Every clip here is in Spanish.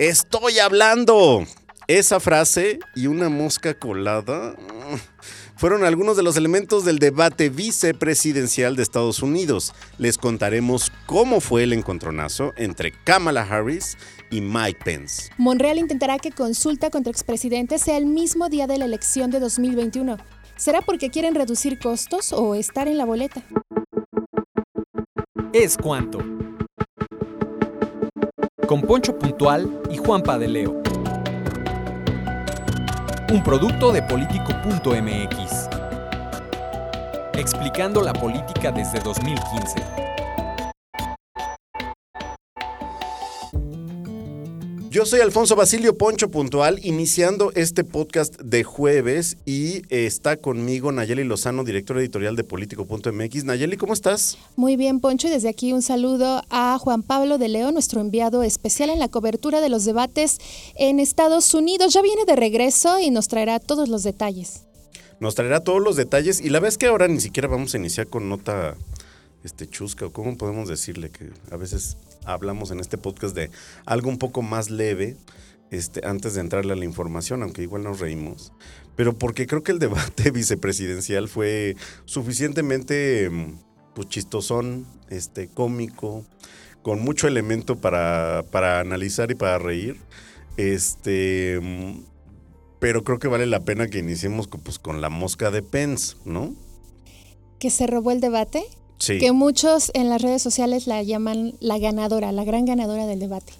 Estoy hablando. Esa frase y una mosca colada mm, fueron algunos de los elementos del debate vicepresidencial de Estados Unidos. Les contaremos cómo fue el encontronazo entre Kamala Harris y Mike Pence. Monreal intentará que consulta contra expresidentes sea el mismo día de la elección de 2021. ¿Será porque quieren reducir costos o estar en la boleta? Es cuanto. Con Poncho Puntual y Juan Padeleo. Un producto de político.mx. Explicando la política desde 2015. Yo soy Alfonso Basilio Poncho Puntual, iniciando este podcast de jueves y está conmigo Nayeli Lozano, directora editorial de Político.mx. Nayeli, ¿cómo estás? Muy bien, Poncho, y desde aquí un saludo a Juan Pablo de León, nuestro enviado especial en la cobertura de los debates en Estados Unidos. Ya viene de regreso y nos traerá todos los detalles. Nos traerá todos los detalles y la vez que ahora ni siquiera vamos a iniciar con nota este chusca o cómo podemos decirle que a veces hablamos en este podcast de algo un poco más leve este, antes de entrarle a la información, aunque igual nos reímos. Pero porque creo que el debate vicepresidencial fue suficientemente pues, chistosón, este, cómico, con mucho elemento para, para analizar y para reír. Este, pero creo que vale la pena que iniciemos pues, con la mosca de Pence, ¿no? ¿Que se robó el debate? Sí. Que muchos en las redes sociales la llaman la ganadora, la gran ganadora del debate.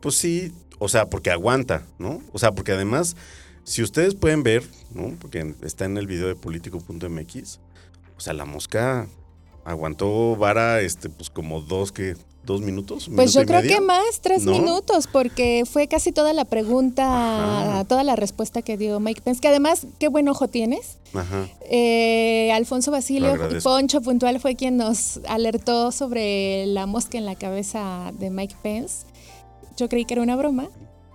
Pues sí, o sea, porque aguanta, ¿no? O sea, porque además, si ustedes pueden ver, ¿no? Porque está en el video de político.mx, o sea, la mosca aguantó vara, este, pues como dos que dos minutos. Pues yo minuto y creo medio. que más, tres ¿No? minutos, porque fue casi toda la pregunta, Ajá. toda la respuesta que dio Mike Pence, que además, qué buen ojo tienes. Ajá. Eh, Alfonso Basilio. Poncho Puntual fue quien nos alertó sobre la mosca en la cabeza de Mike Pence. Yo creí que era una broma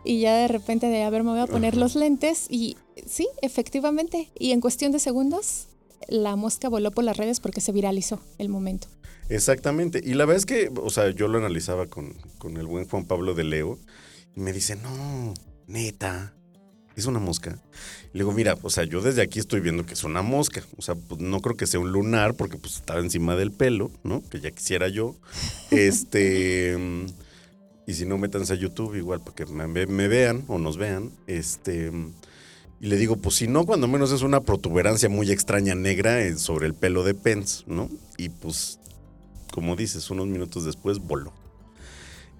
y ya de repente de, a ver, me voy a poner Ajá. los lentes y sí, efectivamente. Y en cuestión de segundos, la mosca voló por las redes porque se viralizó el momento. Exactamente. Y la verdad es que, o sea, yo lo analizaba con, con el buen Juan Pablo de Leo y me dice, no, neta, es una mosca. Le digo, mira, o sea, yo desde aquí estoy viendo que es una mosca. O sea, pues no creo que sea un lunar porque pues estaba encima del pelo, ¿no? Que ya quisiera yo. Este... y si no, métanse a YouTube igual para que me, me vean o nos vean. Este... Y le digo, pues si no, cuando menos es una protuberancia muy extraña negra eh, sobre el pelo de Pence, ¿no? Y pues, como dices, unos minutos después voló.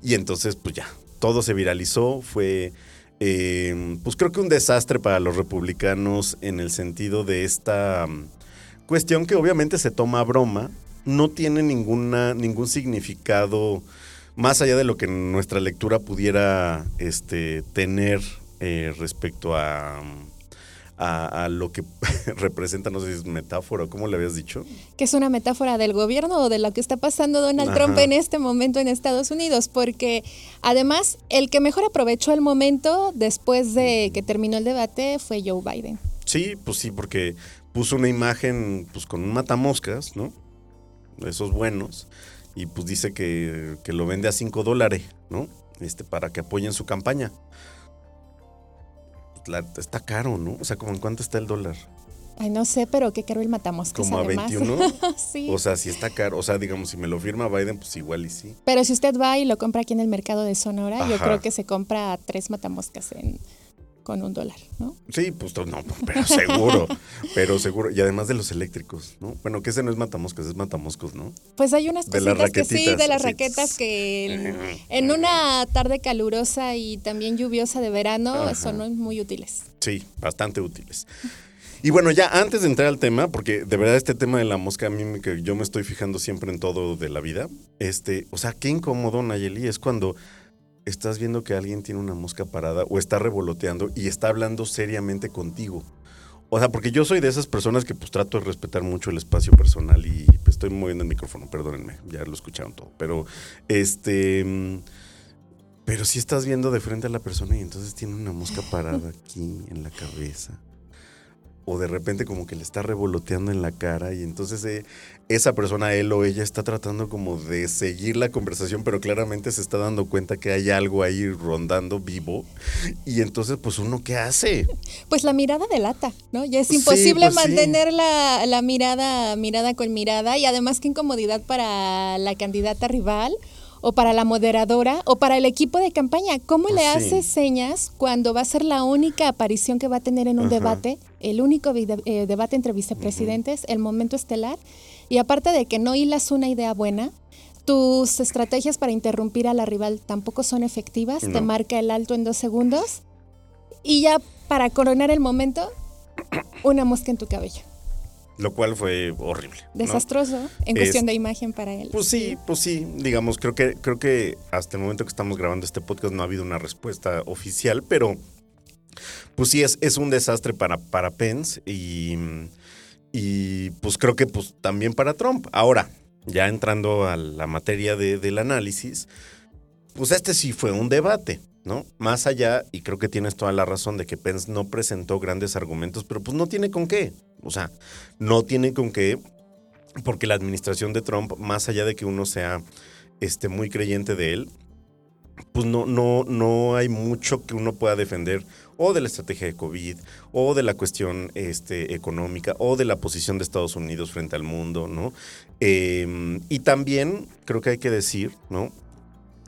Y entonces, pues ya, todo se viralizó, fue, eh, pues creo que un desastre para los republicanos en el sentido de esta mm, cuestión que obviamente se toma broma, no tiene ninguna, ningún significado más allá de lo que nuestra lectura pudiera este, tener eh, respecto a, a, a lo que representa, no sé si es metáfora, ¿cómo le habías dicho? que es una metáfora del gobierno o de lo que está pasando Donald Ajá. Trump en este momento en Estados Unidos, porque además el que mejor aprovechó el momento después de que terminó el debate fue Joe Biden. Sí, pues sí, porque puso una imagen pues con un matamoscas, ¿no? Esos buenos. Y pues dice que, que lo vende a 5 dólares, ¿no? Este, para que apoyen su campaña. La- está caro, ¿no? O sea, ¿como en cuánto está el dólar? Ay, no sé, pero qué caro el matamoscas ¿Como a además. 21? sí. O sea, si está caro. O sea, digamos, si me lo firma Biden, pues igual y sí. pero si usted va y lo compra aquí en el mercado de Sonora, yo creo que se compra tres matamoscas en, con un dólar, ¿no? Sí, pues no, pero seguro. pero seguro. Y además de los eléctricos, ¿no? Bueno, que ese no es matamoscas, es matamoscos, ¿no? Pues hay unas cositas que sí, de las raquetas que en, en una tarde calurosa y también lluviosa de verano Ajá. son muy útiles. Sí, bastante útiles. Y bueno, ya antes de entrar al tema, porque de verdad este tema de la mosca a mí me, que yo me estoy fijando siempre en todo de la vida, este, o sea, qué incómodo, Nayeli, es cuando estás viendo que alguien tiene una mosca parada o está revoloteando y está hablando seriamente contigo. O sea, porque yo soy de esas personas que pues trato de respetar mucho el espacio personal y pues, estoy moviendo el micrófono, perdónenme, ya lo escucharon todo. Pero, este, pero si estás viendo de frente a la persona y entonces tiene una mosca parada aquí en la cabeza o de repente como que le está revoloteando en la cara y entonces eh, esa persona, él o ella, está tratando como de seguir la conversación, pero claramente se está dando cuenta que hay algo ahí rondando vivo y entonces pues uno qué hace? Pues la mirada delata, ¿no? Ya es imposible pues sí. mantener la, la mirada, mirada con mirada y además qué incomodidad para la candidata rival o para la moderadora o para el equipo de campaña. ¿Cómo le sí. haces señas cuando va a ser la única aparición que va a tener en un debate, el único eh, debate entre vicepresidentes, el momento estelar? Y aparte de que no hilas una idea buena, tus estrategias para interrumpir a la rival tampoco son efectivas, te marca el alto en dos segundos y ya para coronar el momento, una mosca en tu cabello. Lo cual fue horrible. ¿no? Desastroso en Es- cuestión de imagen para él. Pues sí, pues sí, digamos, creo que, creo que hasta el momento que estamos grabando este podcast no ha habido una respuesta oficial, pero pues sí es, es un desastre para, para Pence y, y pues creo que pues también para Trump. Ahora, ya entrando a la materia de- del análisis, pues este sí fue un debate, ¿no? Más allá, y creo que tienes toda la razón de que Pence no presentó grandes argumentos, pero pues no tiene con qué. O sea, no tiene con qué, porque la administración de Trump, más allá de que uno sea este, muy creyente de él, pues no, no, no hay mucho que uno pueda defender o de la estrategia de COVID, o de la cuestión este, económica, o de la posición de Estados Unidos frente al mundo, ¿no? Eh, y también creo que hay que decir, ¿no?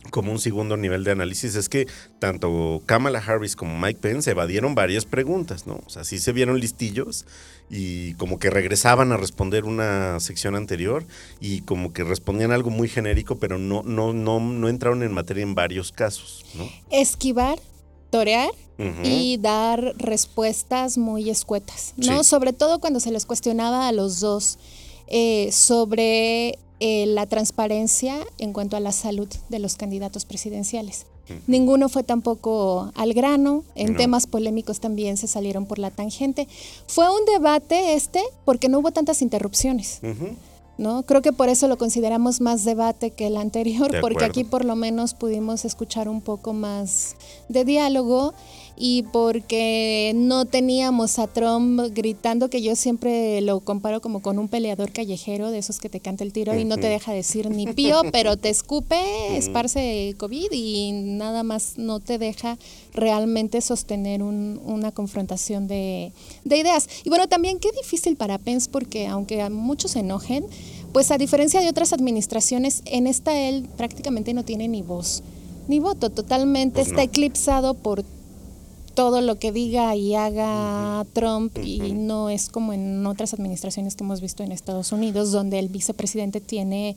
Como un segundo nivel de análisis es que tanto Kamala Harris como Mike Pence evadieron varias preguntas, ¿no? O sea, sí se vieron listillos y como que regresaban a responder una sección anterior y como que respondían algo muy genérico, pero no, no, no, no entraron en materia en varios casos, ¿no? Esquivar, torear y dar respuestas muy escuetas, ¿no? Sí. Sobre todo cuando se les cuestionaba a los dos eh, sobre eh, la transparencia en cuanto a la salud de los candidatos presidenciales. Ninguno fue tampoco al grano, en No. temas polémicos también se salieron por la tangente. Fue un debate este porque no hubo tantas interrupciones. ¿no? Creo que por eso lo consideramos más debate que el anterior, porque aquí por lo menos pudimos escuchar un poco más de diálogo y porque no teníamos a Trump gritando, que yo siempre lo comparo como con un peleador callejero, de esos que te canta el tiro y no te deja decir ni pío, pero te escupe, esparce COVID y nada más no te deja realmente sostener un- una confrontación de, de ideas. Y bueno, también qué difícil para Pence, porque aunque a muchos se enojen, pues a diferencia de otras administraciones, en esta él prácticamente no tiene ni voz ni voto, totalmente Pues está no. eclipsado por todo lo que diga y haga Trump y no es como en otras administraciones que hemos visto en Estados Unidos, donde el vicepresidente tiene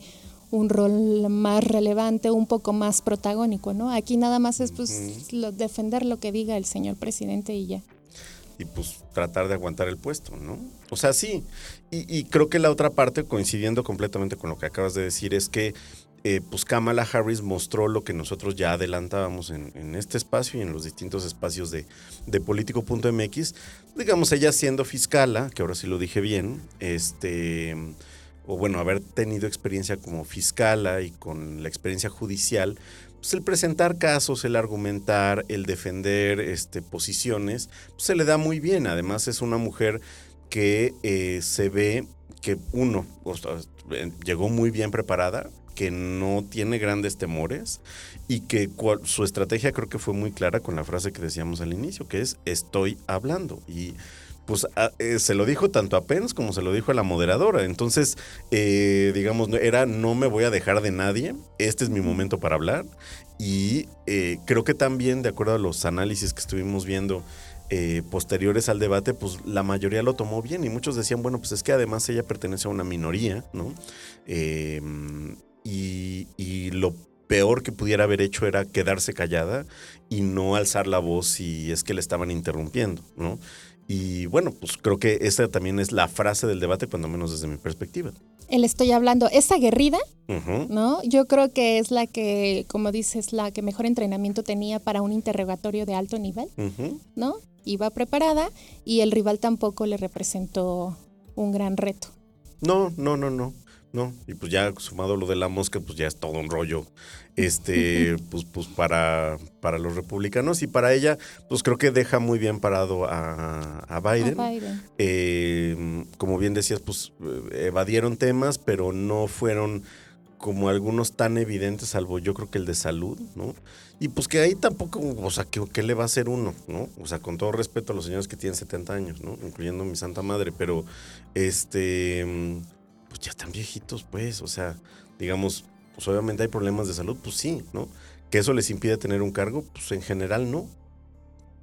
un rol más relevante, un poco más protagónico, ¿no? Aquí nada más es pues lo- defender lo que diga el señor presidente y ya. y pues tratar de aguantar el puesto, ¿no? O sea, sí. Y, y creo que la otra parte, coincidiendo completamente con lo que acabas de decir, es que eh, pues Kamala Harris mostró lo que nosotros ya adelantábamos en, este espacio y en los distintos espacios de, de político.mx. Digamos, ella siendo fiscala, que ahora sí lo dije bien, este, o bueno, haber tenido experiencia como fiscala y con la experiencia judicial, pues el presentar casos, el argumentar, el defender este, posiciones, pues se le da muy bien. Además es una mujer que eh, se ve que uno llegó muy bien preparada, que no tiene grandes temores y que cual- su estrategia creo que fue muy clara con la frase que decíamos al inicio, que es estoy hablando. Y pues eh, se lo dijo tanto a Pence como se lo dijo a la moderadora. Entonces, eh, digamos, era no me voy a dejar de nadie, este es mi momento para hablar. Y eh, creo que también, de acuerdo a los análisis que estuvimos viendo posteriores al debate, pues la mayoría lo tomó bien y muchos decían, bueno, pues es que además ella pertenece a una minoría, ¿no? Y, y lo peor que pudiera haber hecho era quedarse callada y no alzar la voz si es que le estaban interrumpiendo, ¿no? Y bueno, pues creo que esa también es la frase del debate, cuando menos desde mi perspectiva. El estoy hablando, esa aguerrida, Ujú. ¿no? Yo creo que es la que, como dices, la que mejor entrenamiento tenía para un interrogatorio de alto nivel, Ujú. ¿no? Iba preparada y el rival tampoco le representó un gran reto. No, no, no, no. No, y pues ya sumado lo de la mosca, pues ya es todo un rollo. Este, pues, pues para, para los republicanos y para ella, pues creo que deja muy bien parado a, a Biden. A Biden. Eh, como bien decías, pues eh, evadieron temas, pero no fueron como algunos tan evidentes, salvo yo creo que el de salud, ¿no? Y pues que ahí tampoco, o sea, ¿qué, qué le va a hacer uno, ¿no? O sea, con todo respeto a los señores que tienen 70 años, ¿no? Incluyendo mi santa madre, pero este, pues ya están viejitos, pues, o sea, digamos, pues obviamente hay problemas de salud, pues sí, ¿no? Que eso les impide tener un cargo, pues en general no.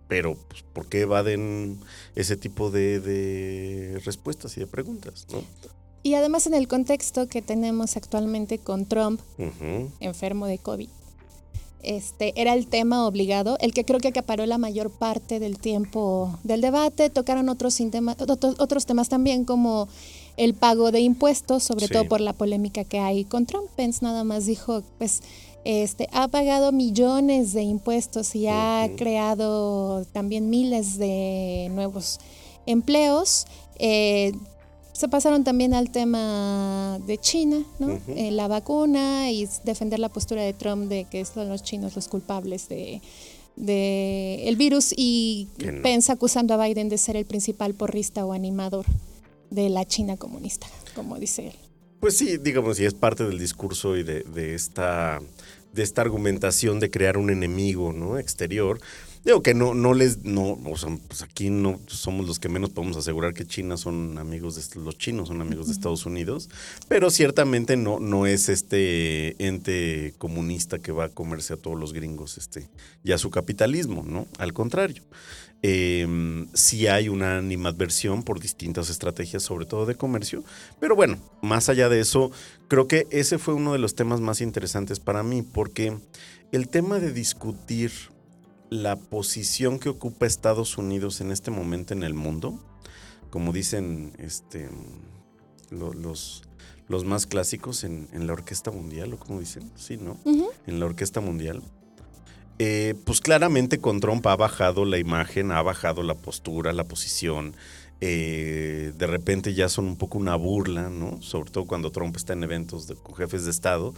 Pero, pues, ¿por qué evaden ese tipo de, de respuestas y de preguntas, no? Y además en el contexto que tenemos actualmente con Trump enfermo de COVID. Este era el tema obligado, el que creo que acaparó la mayor parte del tiempo del debate. Tocaron otros, otros, otros temas también, como el pago de impuestos, sobre Sí. todo por la polémica que hay con Trump. Pence nada más dijo, pues, este, ha pagado millones de impuestos y ha creado también miles de nuevos empleos. Eh, se pasaron también al tema de China, ¿no? Eh, la vacuna y defender la postura de Trump de que son los chinos los culpables de, de el virus y no. Pence acusando a Biden de ser el principal porrista o animador de la China comunista, como dice él. Pues sí, digamos, y es parte del discurso y de, de esta, de esta argumentación de crear un enemigo ¿no? exterior. Digo que no, no les, no, o sea, pues aquí no somos los que menos podemos asegurar que China son amigos de los chinos son amigos de Estados Unidos, pero ciertamente no, no es este ente comunista que va a comerse a todos los gringos, este, y a su capitalismo, ¿no? Al contrario. Eh, sí hay una animadversión por distintas estrategias, sobre todo de comercio, pero bueno, más allá de eso, creo que ese fue uno de los temas más interesantes para mí, porque el tema de discutir la posición que ocupa Estados Unidos en este momento en el mundo, como dicen este, lo- los, los más clásicos en, en la Orquesta Mundial, o como dicen, sí, ¿no? En la Orquesta Mundial. Eh, pues claramente con Trump ha bajado la imagen, ha bajado la postura, la posición. eh, de repente ya son un poco una burla, ¿no? Sobre todo cuando Trump está en eventos de- con jefes de Estado.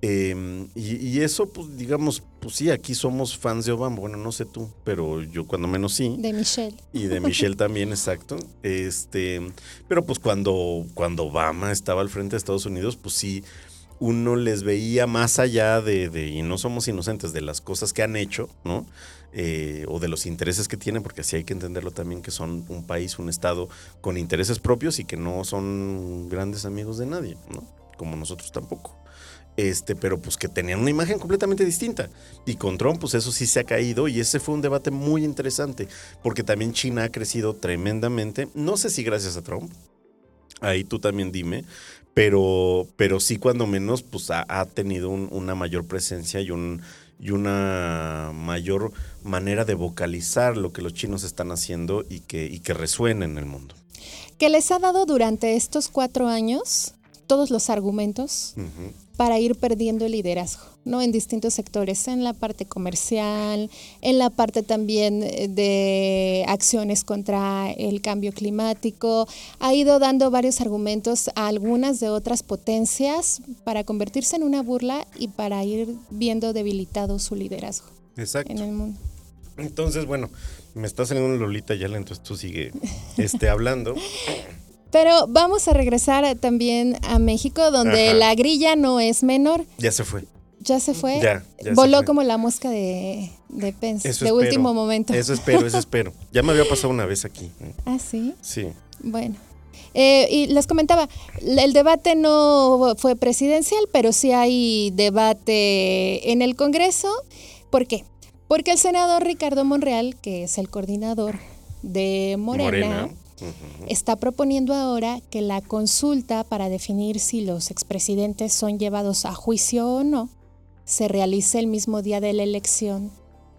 Eh, y, y eso, pues digamos, pues sí, aquí somos fans de Obama. Bueno, no sé tú, pero yo cuando menos sí. De Michelle. Y de Michelle también, exacto. Este, pero pues cuando, cuando Obama estaba al frente de Estados Unidos, pues sí, uno les veía más allá de, y no somos inocentes, de las cosas que han hecho, ¿no? Eh, o de los intereses que tienen, porque así hay que entenderlo también, que son un país, un estado con intereses propios y que no son grandes amigos de nadie, ¿no? Como nosotros tampoco. Este, pero pues que tenían una imagen completamente distinta. Y con Trump, pues eso sí se ha caído y ese fue un debate muy interesante, porque también China ha crecido tremendamente, no sé si gracias a Trump, ahí tú también dime, pero, pero sí cuando menos pues ha, ha tenido un- una mayor presencia y, un, y una mayor manera de vocalizar lo que los chinos están haciendo y que, y que resuene en el mundo. Que les ha dado durante estos cuatro años todos los argumentos Ujú. Para ir perdiendo el liderazgo, ¿no? En distintos sectores, en la parte comercial, en la parte también eh, de acciones contra el cambio climático. Ha ido dando varios argumentos a algunas de otras potencias para convertirse en una burla y para ir viendo debilitado su liderazgo Exacto. en el mundo. Entonces, bueno, me está saliendo Lolita ya, entonces tú sigue este, hablando. Pero vamos a regresar eh, también a México, donde Ajá. la grilla no es menor. Ya se fue. Ya se fue. Ya, ya se Voló fue. como la mosca de, de Pence, Eso de espero. último momento. Eso espero, eso espero. Ya me había pasado una vez aquí. Ah, sí. Sí. Bueno. Eh, y les comentaba, el debate no fue presidencial, pero sí hay debate en el Congreso. ¿Por qué? Porque el senador Ricardo Monreal, que es el coordinador de Morena, Está proponiendo ahora que la consulta para definir si los expresidentes son llevados a juicio o no se realice el mismo día de la elección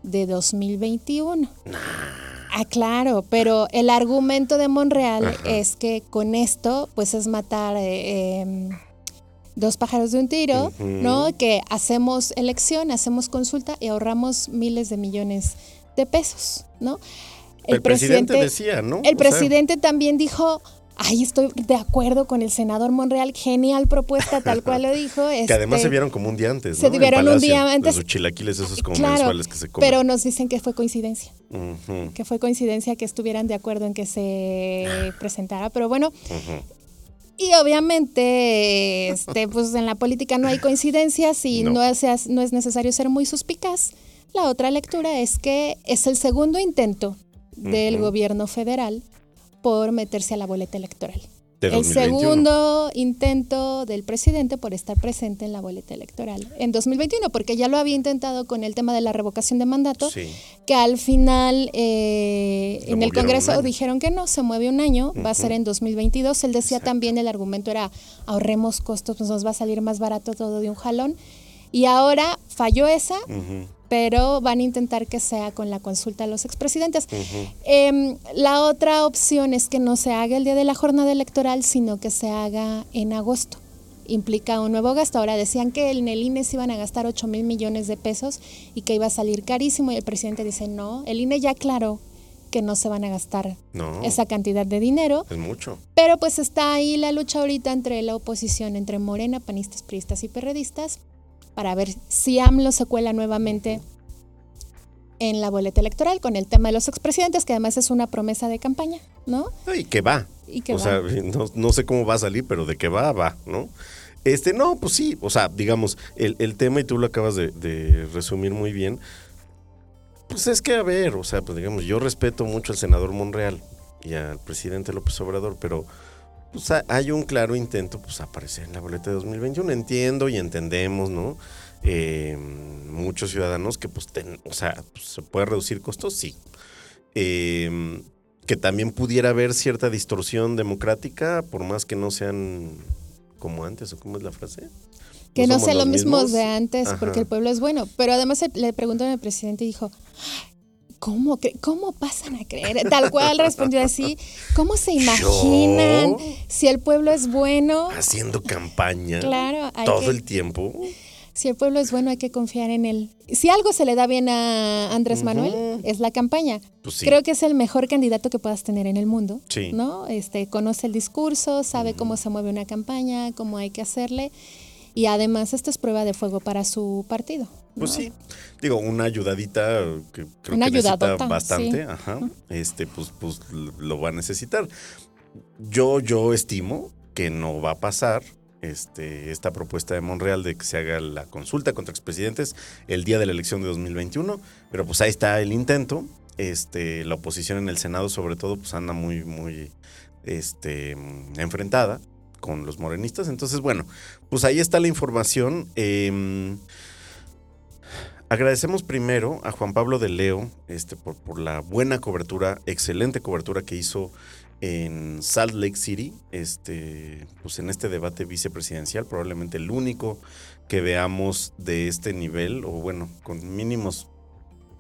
de 2021. Ah, claro, pero el argumento de Monreal es que con esto, pues es matar eh, em, dos pájaros de un tiro, ¿no? Que hacemos elección, hacemos consulta y ahorramos miles de millones de pesos, ¿no? El, presidente, decía, ¿no? El presidente también dijo, Ay, estoy de acuerdo con el senador Monreal. Genial propuesta, tal cual lo dijo. que además se este, vieron como un día antes. Se vieron un día antes. Sus chilaquiles, esos como mensuales que se comen. Pero nos dicen que fue coincidencia. Que fue coincidencia que estuvieran de acuerdo en que se presentara. Pero bueno. Y obviamente, este, pues en la política no hay coincidencias y no, es, no es necesario ser muy suspicaz. La otra lectura es que es el segundo intento del gobierno federal por meterse a la boleta electoral. el segundo intento del presidente por estar presente en la boleta electoral en 2021, porque ya lo había intentado con el tema de la revocación de mandato, que al final eh, en el Congreso dijeron que no, se mueve un año, va a ser en 2022. Él decía también, el argumento era ahorremos costos, pues nos va a salir más barato todo de un jalón. Y ahora falló esa pero van a intentar que sea con la consulta a los expresidentes. Em, la otra opción es que no se haga el día de la jornada electoral, sino que se haga en agosto. Implica un nuevo gasto. Ahora decían que en el INE se iban a gastar 8 mil millones de pesos y que iba a salir carísimo y el presidente dice, no, el INE ya aclaró que no se van a gastar esa cantidad de dinero. Es mucho. Pero pues está ahí la lucha ahorita entre la oposición, entre Morena, panistas, priistas y perredistas, para ver si AMLO se cuela nuevamente en la boleta electoral con el tema de los expresidentes, que además es una promesa de campaña, ¿no? Y que va. Y que o sea, no, sé cómo va a salir, pero de que va, va, ¿no? Este, no, pues sí, o sea, digamos, el, tema, y tú lo acabas de, resumir muy bien, pues es que, a ver, o sea, pues digamos, yo respeto mucho al senador Monreal y al presidente López Obrador, pero pues hay un claro intento, pues, aparecer en la boleta de 2021. Entiendo y entendemos, ¿no? Eh, muchos ciudadanos que, pues, o sea, pues, se puede reducir costos, sí. Eh, que también pudiera haber cierta distorsión democrática, por más que no sean como antes, o cómo es la frase. Que no, sean lo mismos de antes, porque el pueblo es bueno. Pero además le preguntó al presidente y dijo, ¿Cómo, ¿Cómo pasan a creer? Tal cual respondió así. ¿Cómo se imaginan si el pueblo es bueno? Haciendo campaña. Claro. todo el tiempo. Si el pueblo es bueno, hay que confiar en él. Si algo se le da bien a Andrés Manuel, es la campaña. Pues Creo que es el mejor candidato que puedas tener en el mundo. Sí. ¿no? Este, conoce el discurso, sabe cómo se mueve una campaña, cómo hay que hacerle. Y además, esta es prueba de fuego para su partido. Pues sí, digo, una ayudadita que creo que necesita bastante, ajá, este, pues, pues lo va a necesitar. Yo, yo estimo que no va a pasar este, esta propuesta de Monreal de que se haga la consulta contra expresidentes el día de la elección de 2021, pero pues ahí está el intento. Este, la oposición en el Senado, sobre todo, pues anda muy, muy este, enfrentada con los morenistas. Entonces, bueno, pues ahí está la información. Eh, Agradecemos primero a Juan Pablo de Leo este, por, la buena cobertura, excelente cobertura que hizo en Salt Lake City, este, pues en este debate vicepresidencial, probablemente el único que veamos de este nivel, o bueno, con mínimos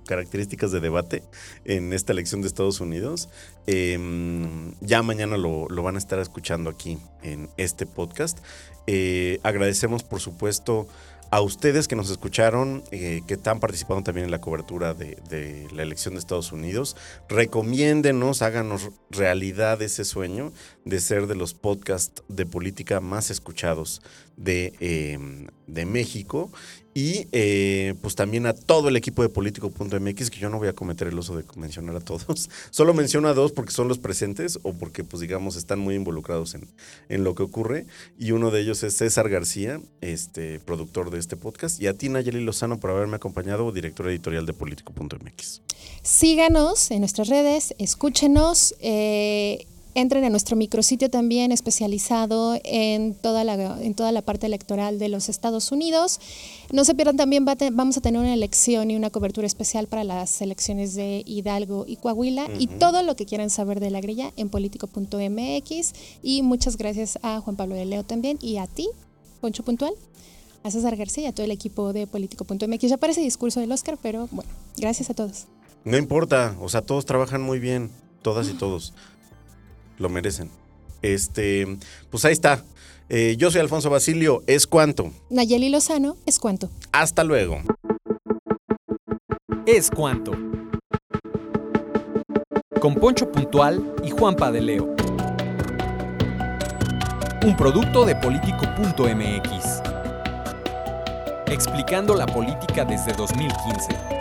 características de debate en esta elección de Estados Unidos. Em, ya mañana lo, lo, van a estar escuchando aquí en este podcast. Eh, agradecemos, por supuesto, a ustedes que nos escucharon, eh, que están participando también en la cobertura de, la elección de Estados Unidos, recomiéndenos, háganos realidad ese sueño de ser de los podcasts de política más escuchados de, de México y eh, pues también a todo el equipo de político.mx, que yo no voy a cometer el uso de mencionar a todos. Solo menciono a dos porque son los presentes o porque, pues digamos, están muy involucrados en, en lo que ocurre. Y uno de ellos es César García, este, productor de este podcast. Y a ti, Nayeli Lozano, por haberme acompañado, director editorial de político.mx. Síganos en nuestras redes, escúchenos. Eh, entren a nuestro micrositio también especializado en toda la, en toda la parte electoral de los Estados Unidos. No se pierdan también, vamos a tener una elección y una cobertura especial para las elecciones de Hidalgo y Coahuila y todo lo que quieran saber de la grilla en político.mx. Y muchas gracias a Juan Pablo de Leo también y a ti, Poncho Puntual, a César García y a todo el equipo de político.mx. Ya parece discurso del Oscar, pero bueno, gracias a todos. No importa, o sea, todos trabajan muy bien, todas y todos. Lo merecen. Este, pues ahí está. Eh, yo soy Alfonso Basilio, ¿es cuánto? Nayeli Lozano, ¿es cuánto? Hasta luego. Es cuánto. Con Poncho Puntual y Juanpa de Leo. Un producto de político.mx. Explicando la política desde 2015.